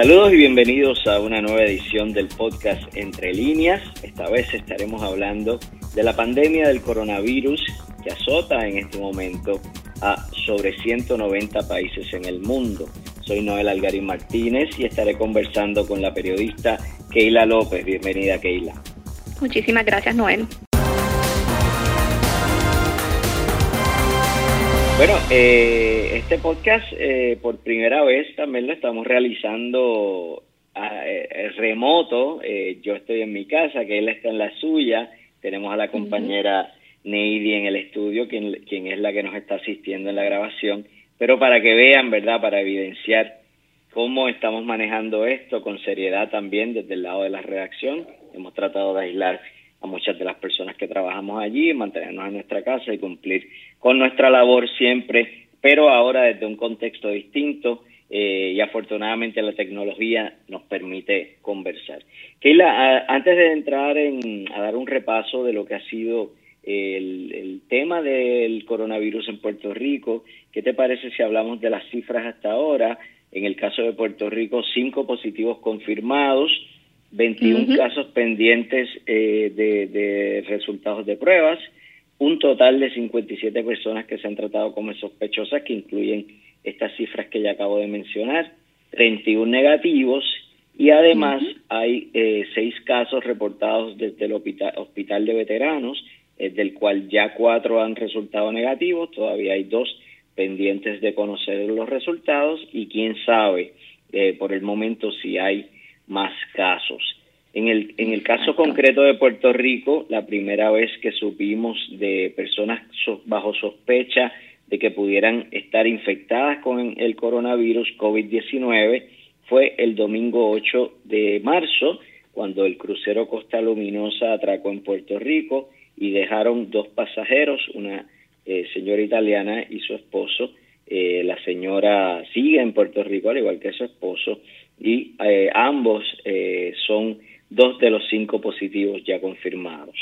Saludos y bienvenidos a una nueva edición del podcast Entre líneas. Esta vez estaremos hablando de la pandemia del coronavirus que azota en este momento a sobre 190 países en el mundo. Soy Noel Algarín Martínez y estaré conversando con la periodista Keila López. Bienvenida, Keila. Muchísimas gracias, Noel. Bueno, eh, este podcast eh, por primera vez también lo estamos realizando a, eh, remoto. yo estoy en mi casa, que él está en la suya. Tenemos a la compañera Neidy en el estudio, quien, quien es la que nos está asistiendo en la grabación. Pero para que vean, ¿verdad? Para evidenciar cómo estamos manejando esto con seriedad también desde el lado de la redacción. Hemos tratado de aislar a muchas de las personas que trabajamos allí, mantenernos en nuestra casa y cumplir con nuestra labor siempre, pero ahora desde un contexto distinto eh, y afortunadamente la tecnología nos permite conversar. Keila, antes de entrar en, a dar un repaso de lo que ha sido el, el, tema del coronavirus en Puerto Rico, ¿qué te parece si hablamos de las cifras hasta ahora? En el caso de Puerto Rico, cinco positivos confirmados, 21 casos pendientes eh, de, resultados de pruebas, un total de 57 personas que se han tratado como sospechosas, que incluyen estas cifras que ya acabo de mencionar, 31 negativos y además hay eh, seis casos reportados desde el hospital, de veteranos, eh, del cual ya cuatro han resultado negativos, todavía hay dos pendientes de conocer los resultados y quién sabe por el momento si hay más casos. En el, en el caso concreto de Puerto Rico, la primera vez que supimos de personas bajo sospecha de que pudieran estar infectadas con el coronavirus COVID-19 fue el domingo 8 de marzo, cuando el crucero Costa Luminosa atracó en Puerto Rico y dejaron dos pasajeros, una eh, señora italiana y su esposo. Eh, la señora sigue en Puerto Rico, al igual que su esposo, y eh, ambos eh, son dos de los cinco positivos ya confirmados.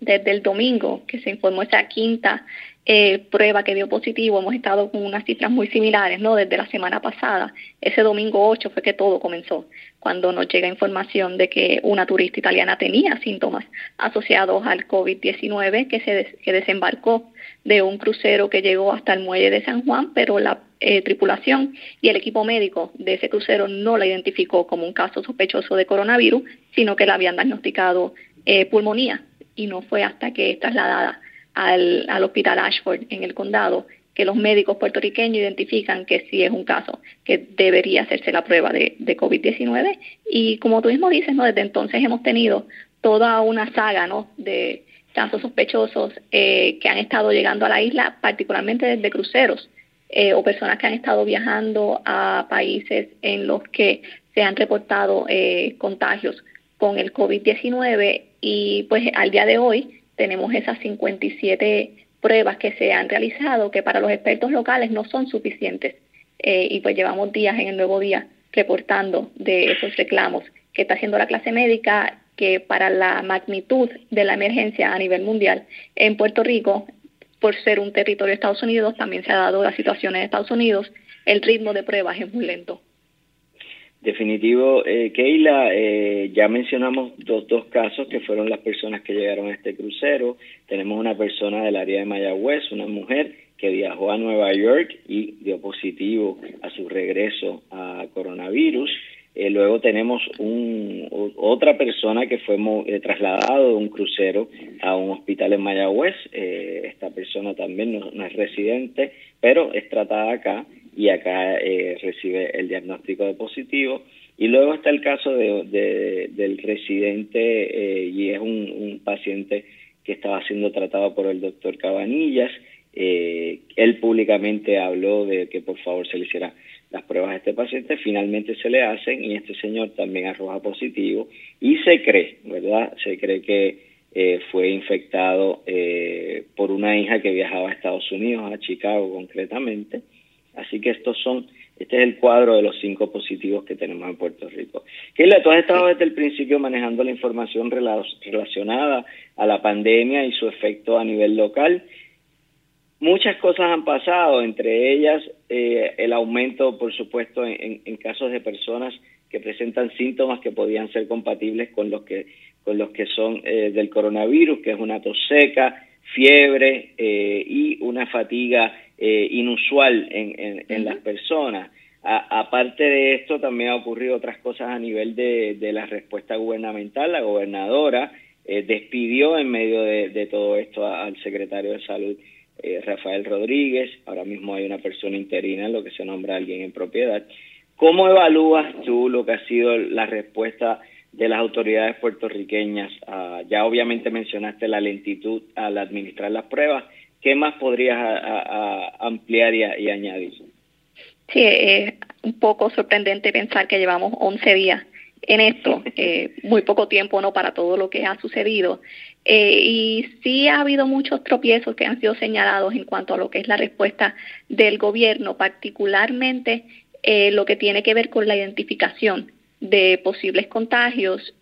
Desde el domingo que se informó esa quinta eh, prueba que dio positivo, hemos estado con unas cifras muy similares, ¿no? Desde la semana pasada. Ese domingo 8 fue que todo comenzó, cuando nos llega información de que una turista italiana tenía síntomas asociados al COVID-19 que se que desembarcó de un crucero que llegó hasta el muelle de San Juan, pero la eh, tripulación y el equipo médico de ese crucero no la identificó como un caso sospechoso de coronavirus, sino que la habían diagnosticado eh, pulmonía y no fue hasta que es trasladada al, al hospital Ashford en el condado que los médicos puertorriqueños identifican que sí es un caso que debería hacerse la prueba de, de COVID-19 y como tú mismo dices, ¿no? desde entonces hemos tenido toda una saga ¿no? de casos sospechosos eh, que han estado llegando a la isla, particularmente desde cruceros eh, o personas que han estado viajando a países en los que se han reportado eh, contagios con el COVID-19 y pues al día de hoy tenemos esas 57 pruebas que se han realizado que para los expertos locales no son suficientes eh, y pues llevamos días en el nuevo día reportando de esos reclamos que está haciendo la clase médica que para la magnitud de la emergencia a nivel mundial en Puerto Rico por ser un territorio de Estados Unidos, también se ha dado la situación en Estados Unidos, el ritmo de pruebas es muy lento. Definitivo, eh, Keila, eh, ya mencionamos dos, dos casos que fueron las personas que llegaron a este crucero. Tenemos una persona del área de Mayagüez, una mujer que viajó a Nueva York y dio positivo a su regreso a coronavirus. Eh, luego tenemos un, otra persona que fue eh, trasladado de un crucero a un hospital en Mayagüez. Eh, esta persona también no, es residente, pero es tratada acá y acá recibe el diagnóstico de positivo. Y luego está el caso de, del residente y es un, un, paciente que estaba siendo tratado por el doctor Cabanillas. él públicamente habló de que por favor se le hiciera las pruebas a este paciente finalmente se le hacen y este señor también arroja positivo y se cree, ¿verdad? Se cree que eh, fue infectado eh, por una hija que viajaba a Estados Unidos, a Chicago concretamente. Así que estos son, este es el cuadro de los cinco positivos que tenemos en Puerto Rico. Keila, tú has estado desde el principio manejando la información relacionada a la pandemia y su efecto a nivel local. Muchas cosas han pasado, entre ellas eh, el aumento, por supuesto, en, casos de personas que presentan síntomas que podían ser compatibles con los que con los que son eh, del coronavirus, que es una tos seca, fiebre eh, y una fatiga inusual en, en, las personas. aparte de esto, también ha ocurrido otras cosas a nivel de, de la respuesta gubernamental. La gobernadora despidió en medio de, de todo esto al secretario de Salud eh, Rafael Rodríguez, ahora mismo hay una persona interina en lo que se nombra alguien en propiedad. ¿Cómo evalúas tú lo que ha sido la respuesta de las autoridades puertorriqueñas? ya obviamente mencionaste la lentitud al administrar las pruebas. ¿Qué más podrías ampliar y, y, añadir? Sí, es un poco sorprendente pensar que llevamos 11 días en esto, eh, muy poco tiempo no para todo lo que ha sucedido. Eh, y sí ha habido muchos tropiezos que han sido señalados en cuanto a lo que es la respuesta del gobierno, particularmente eh, lo que tiene que ver con la identificación de posibles contagios.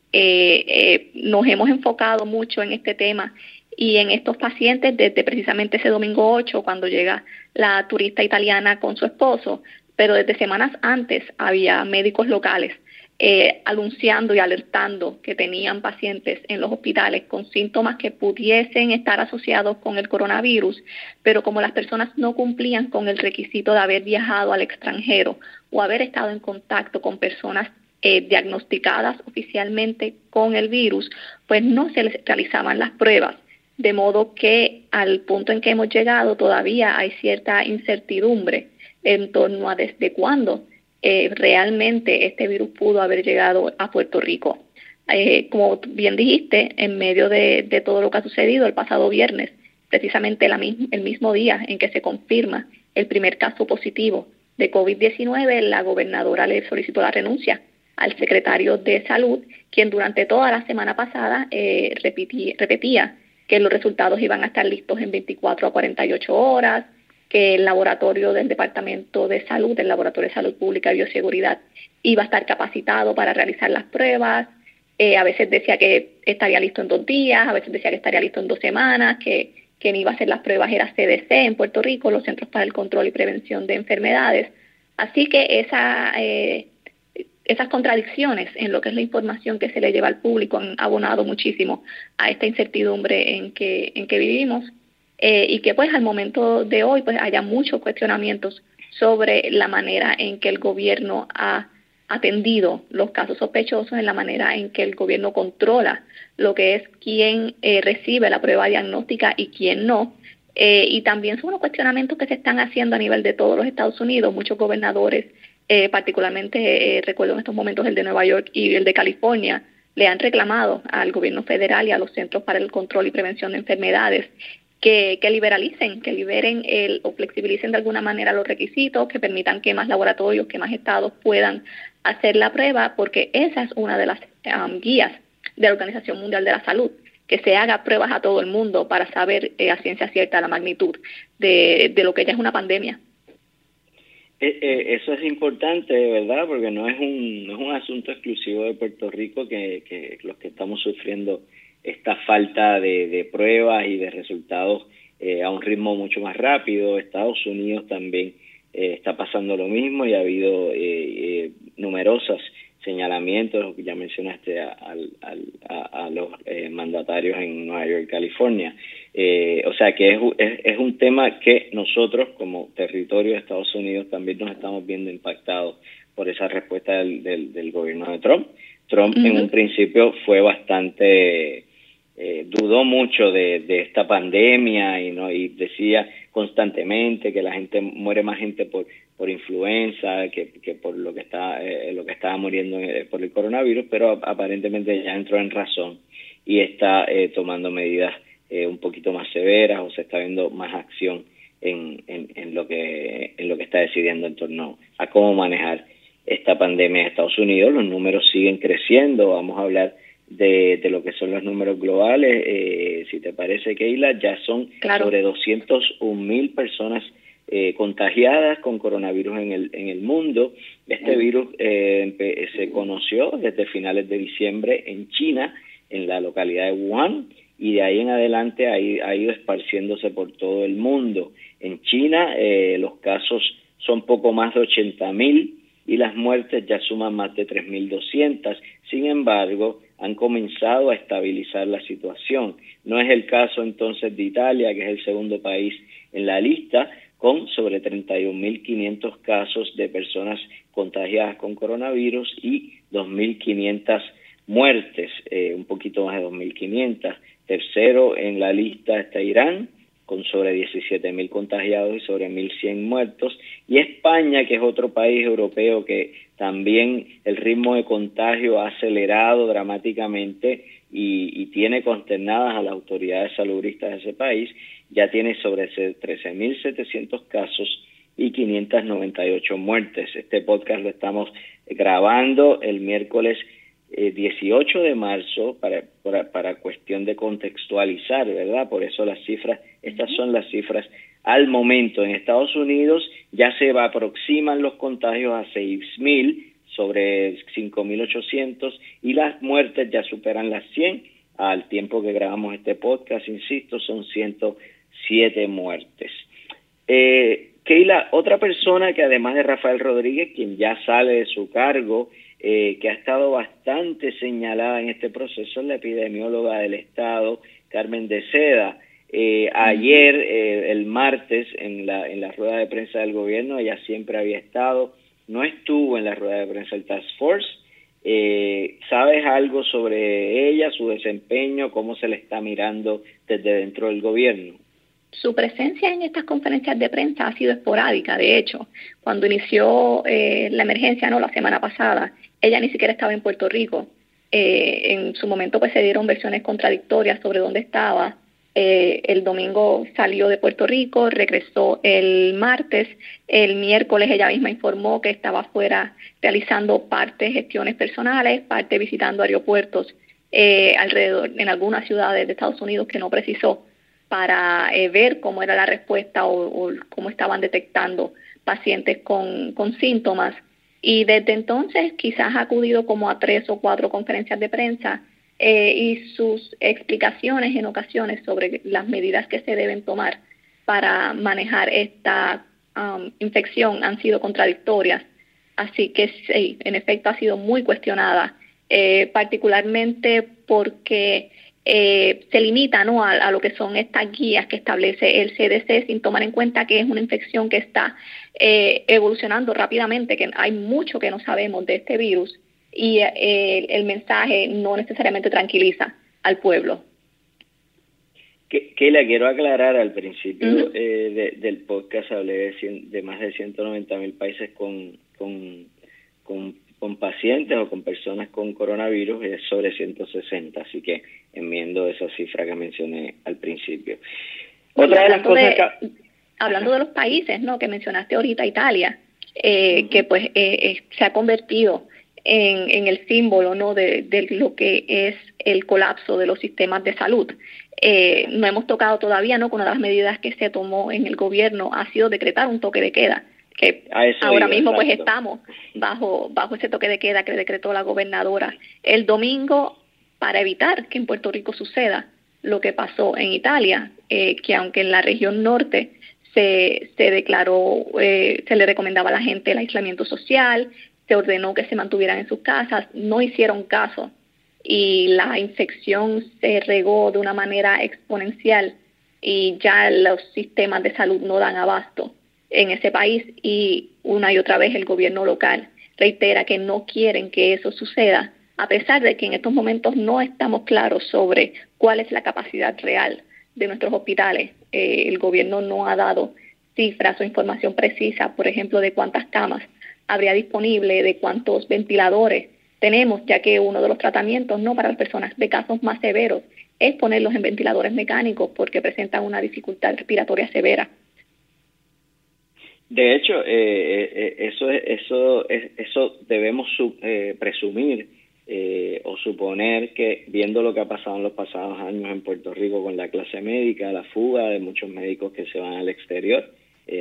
nos hemos enfocado mucho en este tema y en estos pacientes desde precisamente ese domingo 8, cuando llega la turista italiana con su esposo, pero desde semanas antes había médicos locales eh, anunciando y alertando que tenían pacientes en los hospitales con síntomas que pudiesen estar asociados con el coronavirus, pero como las personas no cumplían con el requisito de haber viajado al extranjero o haber estado en contacto con personas eh, diagnosticadas oficialmente con el virus, pues no se les realizaban las pruebas. De modo que al punto en que hemos llegado todavía hay cierta incertidumbre en torno a desde cuándo eh, realmente este virus pudo haber llegado a Puerto Rico. Eh, como bien dijiste, en medio de, todo lo que ha sucedido el pasado viernes, precisamente el mismo día en que se confirma el primer caso positivo de COVID-19, la gobernadora le solicitó la renuncia al secretario de Salud, quien durante toda la semana pasada eh, repetía que los resultados iban a estar listos en 24 a 48 horas, el laboratorio del Departamento de Salud, el Laboratorio de Salud Pública y Bioseguridad, iba a estar capacitado para realizar las pruebas. Eh, a veces decía que estaría listo en dos días, a veces decía que estaría listo en dos semanas, que quien iba a hacer las pruebas era CDC en Puerto Rico, los Centros para el Control y Prevención de Enfermedades. Así que esa, eh, esas contradicciones en lo que es la información que se le lleva al público han abonado muchísimo a esta incertidumbre en que, en que vivimos eh, y que pues al momento de hoy pues haya muchos cuestionamientos sobre la manera en que el gobierno ha atendido los casos sospechosos, en la manera en que el gobierno controla lo que es quién eh, recibe la prueba diagnóstica y quién no. Eh, y también son unos cuestionamientos que se están haciendo a nivel de todos los Estados Unidos. Muchos gobernadores, particularmente recuerdo en estos momentos el de Nueva York y el de California, le han reclamado al gobierno federal y a los Centros para el Control y Prevención de Enfermedades que, liberalicen, que liberen el, o flexibilicen de alguna manera los requisitos, que permitan que más laboratorios, que más estados puedan hacer la prueba, porque esa es una de las um, guías de la Organización Mundial de la Salud, que se haga pruebas a todo el mundo para saber eh, a ciencia cierta la magnitud de, de lo que ya es una pandemia. Eh, eh, eso es importante, ¿verdad? Porque no es un, no es un asunto exclusivo de Puerto Rico que, que los que estamos sufriendo esta falta de, pruebas y de resultados eh, a un ritmo mucho más rápido. Estados Unidos también eh, está pasando lo mismo y ha habido eh, numerosos señalamientos, ya mencionaste a, a, los mandatarios en Nueva York, California. o sea que es, es, un tema que nosotros como territorio de Estados Unidos también nos estamos viendo impactados por esa respuesta del, del, gobierno de Trump. Trump en un principio fue bastante eh, dudó mucho de, esta pandemia y no y decía constantemente que la gente muere más gente por por influenza que, por lo que está eh, lo que estaba muriendo eh, por el coronavirus pero aparentemente ya entró en razón y está tomando medidas un poquito más severas o se está viendo más acción en, en, en lo que en lo que está decidiendo en torno a cómo manejar esta pandemia en Estados Unidos. Los números siguen creciendo. Vamos a hablar de, de lo que son los números globales. Eh, si te parece, Keila, ya son sobre 201 mil personas eh, contagiadas con coronavirus en el, en el mundo. Este virus eh, se conoció desde finales de diciembre en China, en la localidad de Wuhan, y de ahí en adelante ha, ha ido esparciéndose por todo el mundo. En China los casos son poco más de 80 mil y las muertes ya suman más de 3.200. Sin embargo, han comenzado a estabilizar la situación. No es el caso entonces de Italia, que es el segundo país en la lista, con sobre 31.500 casos de personas contagiadas con coronavirus y 2.500 muertes, eh, un poquito más de 2.500. Tercero en la lista está Irán, con sobre 17.000 contagiados y sobre 1.100 muertos, y España, que es otro país europeo que también el ritmo de contagio ha acelerado dramáticamente y, tiene consternadas a las autoridades salubristas de ese país, ya tiene sobre 13.700 casos y 598 muertes. Este podcast lo estamos grabando el miércoles 18 eh, de marzo para, para, cuestión de contextualizar, ¿verdad? Por eso las cifras, estas son las cifras al momento. En Estados Unidos ya se aproximan los contagios a 6.000 sobre 5.800 y las muertes ya superan las 100 al tiempo que grabamos este podcast, insisto, son 107 muertes. Eh, Keila, otra persona que además de Rafael Rodríguez, quien ya sale de su cargo, eh, que ha estado bastante señalada en este proceso es la epidemióloga del Estado, Carmen de Seda. Eh, ayer, eh, el martes, en la, en la rueda de prensa del gobierno, ella siempre había estado, no estuvo en la rueda de prensa del Task Force. ¿Sabes algo sobre ella, su desempeño, cómo se le está mirando desde dentro del gobierno? Su presencia en estas conferencias de prensa ha sido esporádica, de hecho, cuando inició la emergencia, no, la semana pasada, ella ni siquiera estaba en Puerto Rico. Eh, en su momento pues se dieron versiones contradictorias sobre dónde estaba. Eh, el domingo salió de Puerto Rico, regresó el martes, el miércoles ella misma informó que estaba fuera realizando parte gestiones personales, parte visitando aeropuertos eh, alrededor en algunas ciudades de Estados Unidos que no precisó para ver cómo era la respuesta o, o, cómo estaban detectando pacientes con, con síntomas. Y desde entonces quizás ha acudido como a tres o cuatro conferencias de prensa eh, y sus explicaciones en ocasiones sobre las medidas que se deben tomar para manejar esta um, infección han sido contradictorias. Así que sí, en efecto ha sido muy cuestionada, eh, particularmente porque eh, se limita ¿no? a, lo que son estas guías que establece el CDC sin tomar en cuenta que es una infección que está eh, evolucionando rápidamente, que hay mucho que no sabemos de este virus y eh, el mensaje no necesariamente tranquiliza al pueblo. Que, que la quiero aclarar al principio del podcast, hablé de, de más de 190 mil países con, con, con con pacientes o con personas con coronavirus es sobre 160, así que enmiendo esa cifra que mencioné al principio. Otra de las cosas Hablando de los países, ¿no? Que mencionaste ahorita, Italia, eh, que pues eh, eh, se ha convertido en, en el símbolo, ¿no? De, de, lo que es el colapso de los sistemas de salud. no hemos tocado todavía, ¿no? Con una de las medidas que se tomó en el gobierno ha sido decretar un toque de queda que ahora mismo pues estamos bajo bajo ese toque de queda que decretó la gobernadora el domingo para evitar que en Puerto Rico suceda lo que pasó en Italia, eh, que aunque en la región norte se, se declaró, eh, se le recomendaba a la gente el aislamiento social, se ordenó que se mantuvieran en sus casas, no hicieron caso y la infección se regó de una manera exponencial y ya los sistemas de salud no dan abasto en ese país y una y otra vez el gobierno local reitera que no quieren que eso suceda, a pesar de que en estos momentos no estamos claros sobre cuál es la capacidad real de nuestros hospitales. Eh, el gobierno no ha dado cifras o información precisa, por ejemplo, de cuántas camas habría disponible, de cuántos ventiladores tenemos, ya que uno de los tratamientos no para las personas de casos más severos es ponerlos en ventiladores mecánicos porque presentan una dificultad respiratoria severa. De hecho, eh, eh, eh, eso, eso, eso debemos presumir o suponer que viendo lo que ha pasado en los pasados años en Puerto Rico con la clase médica, la fuga de muchos médicos que se van al exterior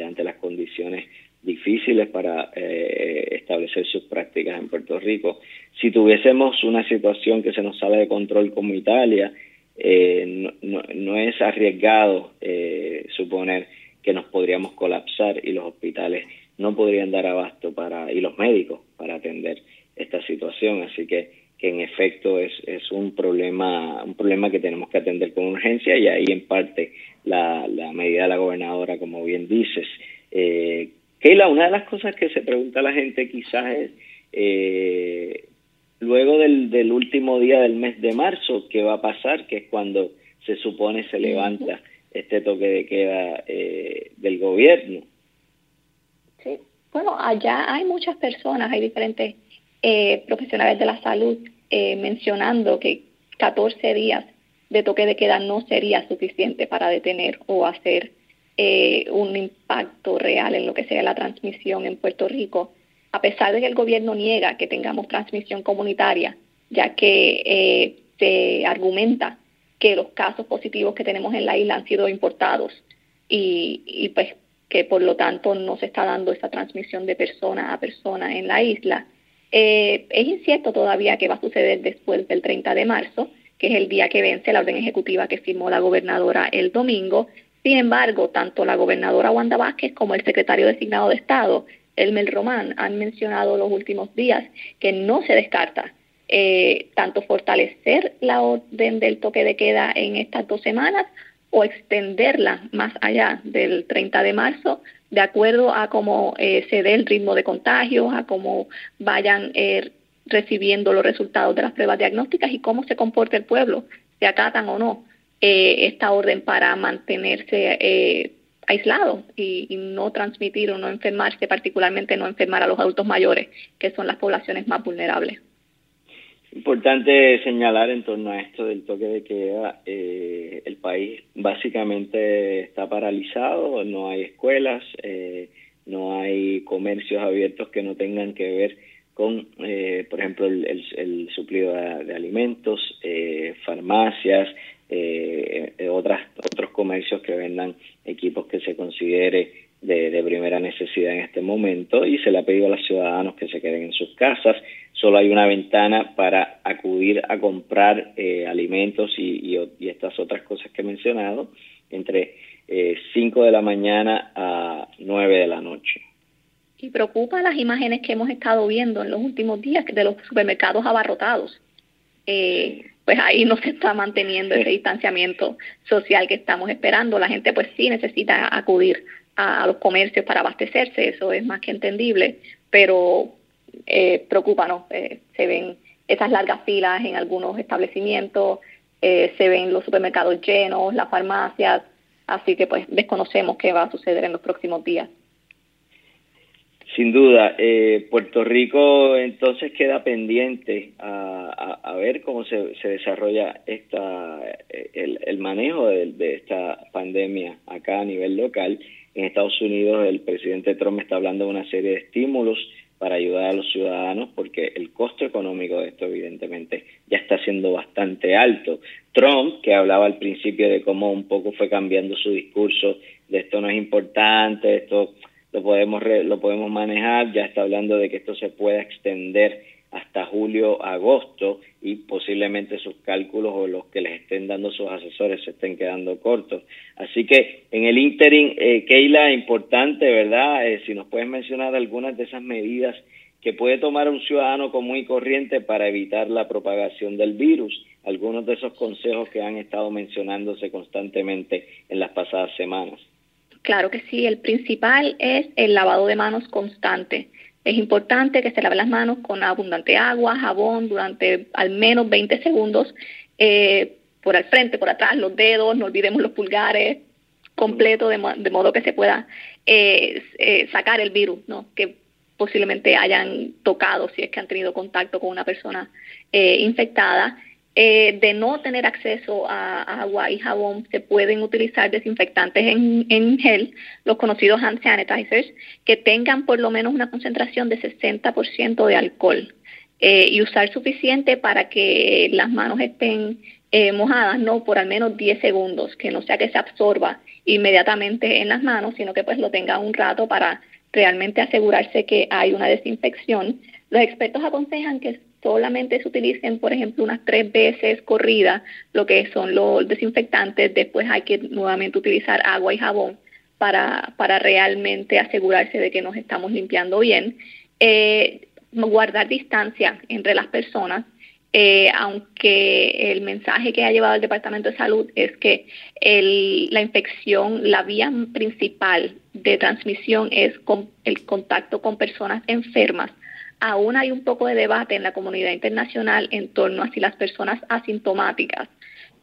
ante las condiciones difíciles para establecer sus prácticas en Puerto Rico. Si tuviésemos una situación que se nos sale de control como Italia, no, no, es arriesgado suponer que nos podríamos colapsar y los hospitales no podrían dar abasto para y los médicos para atender esta situación, así que que en efecto es, es un problema un problema que tenemos que atender con urgencia y ahí en parte la, la medida de la gobernadora, como bien dices. Eh, Keila, una de las cosas que se pregunta la gente quizás es, eh, luego del, del último día del mes de marzo, ¿qué va a pasar? Que es cuando se supone se levanta este toque de queda eh, del gobierno. Sí, bueno, allá hay muchas personas, hay diferentes eh, profesionales de la salud eh, mencionando que 14 días de toque de queda no sería suficiente para detener o hacer eh, un impacto real en lo que sea la transmisión en Puerto Rico, a pesar de que el gobierno niega que tengamos transmisión comunitaria, ya que eh, se argumenta que los casos positivos que tenemos en la isla han sido importados y, y pues que por lo tanto no se está dando esa transmisión de persona a persona en la isla. Eh, es incierto todavía qué va a suceder después del 30 de marzo, que es el día que vence la orden ejecutiva que firmó la gobernadora el domingo. Sin embargo, tanto la gobernadora Wanda Vázquez como el secretario designado de Estado, Elmer Román, han mencionado los últimos días que no se descarta eh, tanto fortalecer la orden del toque de queda en estas dos semanas o extenderla más allá del 30 de marzo, de acuerdo a cómo eh, se dé el ritmo de contagios, a cómo vayan eh, recibiendo los resultados de las pruebas diagnósticas y cómo se comporta el pueblo, si acatan o no eh, esta orden para mantenerse eh, aislado y, y, no transmitir o no enfermarse, particularmente no enfermar a los adultos mayores, que son las poblaciones más vulnerables. Importante señalar en torno a esto del toque de queda, eh, el país básicamente está paralizado, no hay escuelas, eh, no hay comercios abiertos que no tengan que ver con, eh, por ejemplo, el, el, el suplido de, de alimentos, eh, farmacias, eh, otras, otros comercios que vendan equipos que se considere de, de, primera necesidad en este momento y se le ha pedido a los ciudadanos que se queden en sus casas. Solo hay una ventana para acudir a comprar eh, alimentos y, y, y, estas otras cosas que he mencionado entre eh, 5 de la mañana a 9 de la noche. Y preocupa las imágenes que hemos estado viendo en los últimos días de los supermercados abarrotados. Eh, pues ahí no se está manteniendo ese distanciamiento social que estamos esperando. La gente pues sí necesita acudir a, los comercios para abastecerse, eso es más que entendible, pero eh, preocupa. Eh, se ven esas largas filas en algunos establecimientos, eh, se ven los supermercados llenos, las farmacias, así que pues desconocemos qué va a suceder en los próximos días. Sin duda, eh, Puerto Rico entonces queda pendiente a, ver cómo se, se, desarrolla esta el, el manejo de, de, esta pandemia acá a nivel local. En Estados Unidos el presidente Trump está hablando de una serie de estímulos para ayudar a los ciudadanos porque el costo económico de esto evidentemente ya está siendo bastante alto. Trump, que hablaba al principio de cómo un poco fue cambiando su discurso de esto no es importante, esto lo podemos lo podemos manejar, ya está hablando de que esto se pueda extender hasta julio, agosto y posiblemente sus cálculos o los que les estén dando sus asesores se estén quedando cortos. Así que en el interim, eh, Keila, importante, ¿verdad? Eh, si nos puedes mencionar algunas de esas medidas que puede tomar un ciudadano común y corriente para evitar la propagación del virus, algunos de esos consejos que han estado mencionándose constantemente en las pasadas semanas. Claro que sí, el principal es el lavado de manos constante. Es importante que se lave las manos con abundante agua, jabón durante al menos 20 segundos, eh, por al frente, por atrás, los dedos, no olvidemos los pulgares, completo, de, mo de modo que se pueda eh, eh, sacar el virus, ¿no? que posiblemente hayan tocado si es que han tenido contacto con una persona infectada. Eh, de no tener acceso a, agua y jabón, se pueden utilizar desinfectantes en, en, gel, los conocidos hand sanitizers, que tengan por lo menos una concentración de 60% de alcohol eh, y usar suficiente para que las manos estén eh, mojadas, no por al menos 10 segundos, que no sea que se absorba inmediatamente en las manos, sino que pues lo tenga un rato para realmente asegurarse que hay una desinfección. Los expertos aconsejan que solamente se utilicen, por ejemplo, unas tres veces corrida lo que son los desinfectantes, después hay que nuevamente utilizar agua y jabón para, para realmente asegurarse de que nos estamos limpiando bien. Eh, guardar distancia entre las personas, eh, aunque el mensaje que ha llevado el Departamento de Salud es que el, la infección, la vía principal de transmisión es con el contacto con personas enfermas. Aún hay un poco de debate en la comunidad internacional en torno a si las personas asintomáticas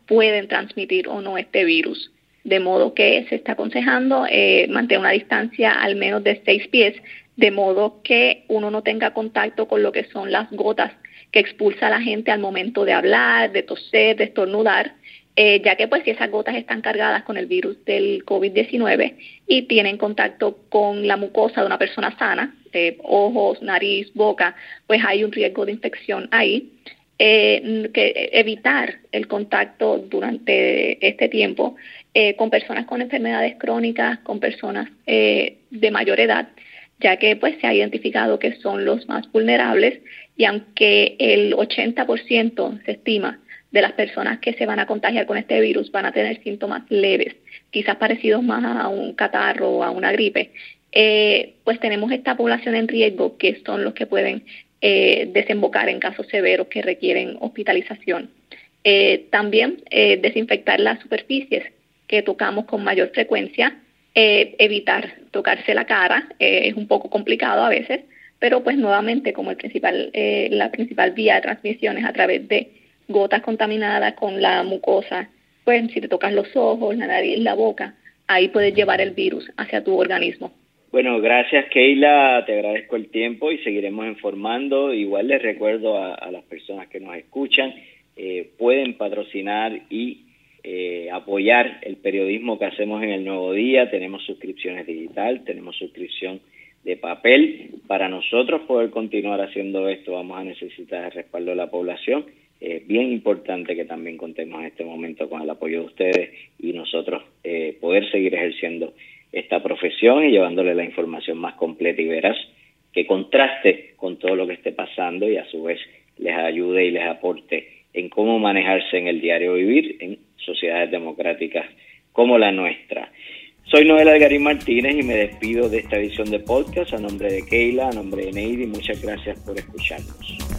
pueden transmitir o no este virus. De modo que se está aconsejando eh, mantener una distancia al menos de seis pies, de modo que uno no tenga contacto con lo que son las gotas que expulsa a la gente al momento de hablar, de toser, de estornudar, eh, ya que pues si esas gotas están cargadas con el virus del COVID-19 y tienen contacto con la mucosa de una persona sana, de ojos, nariz, boca, pues hay un riesgo de infección ahí. Eh, que evitar el contacto durante este tiempo eh, con personas con enfermedades crónicas, con personas eh, de mayor edad, ya que pues se ha identificado que son los más vulnerables y aunque el 80% se estima de las personas que se van a contagiar con este virus van a tener síntomas leves, quizás parecidos más a un catarro o a una gripe, pues tenemos esta población en riesgo que son los que pueden eh, desembocar en casos severos que requieren hospitalización. Eh, también eh, desinfectar las superficies que tocamos con mayor frecuencia, evitar tocarse la cara, es un poco complicado a veces, pero pues nuevamente como el principal, la principal vía de transmisión es a través de gotas contaminadas con la mucosa, pues si te tocas los ojos, la nariz, la boca, ahí puedes llevar el virus hacia tu organismo. Bueno, gracias Keila, te agradezco el tiempo y seguiremos informando. Igual les recuerdo a, las personas que nos escuchan, eh, pueden patrocinar y eh, apoyar el periodismo que hacemos en el Nuevo Día. Tenemos suscripciones digital, tenemos suscripción de papel. Para nosotros poder continuar haciendo esto vamos a necesitar el respaldo de la población. Es bien importante que también contemos en este momento con el apoyo de ustedes y nosotros eh, poder seguir ejerciendo esta profesión y llevándole la información más completa y veraz que contraste con todo lo que esté pasando y a su vez les ayude y les aporte en cómo manejarse en el diario vivir en sociedades democráticas como la nuestra. Soy Noel Algarín Martínez y me despido de esta edición de podcast a nombre de Keila, a nombre de Neidy. Muchas gracias por escucharnos.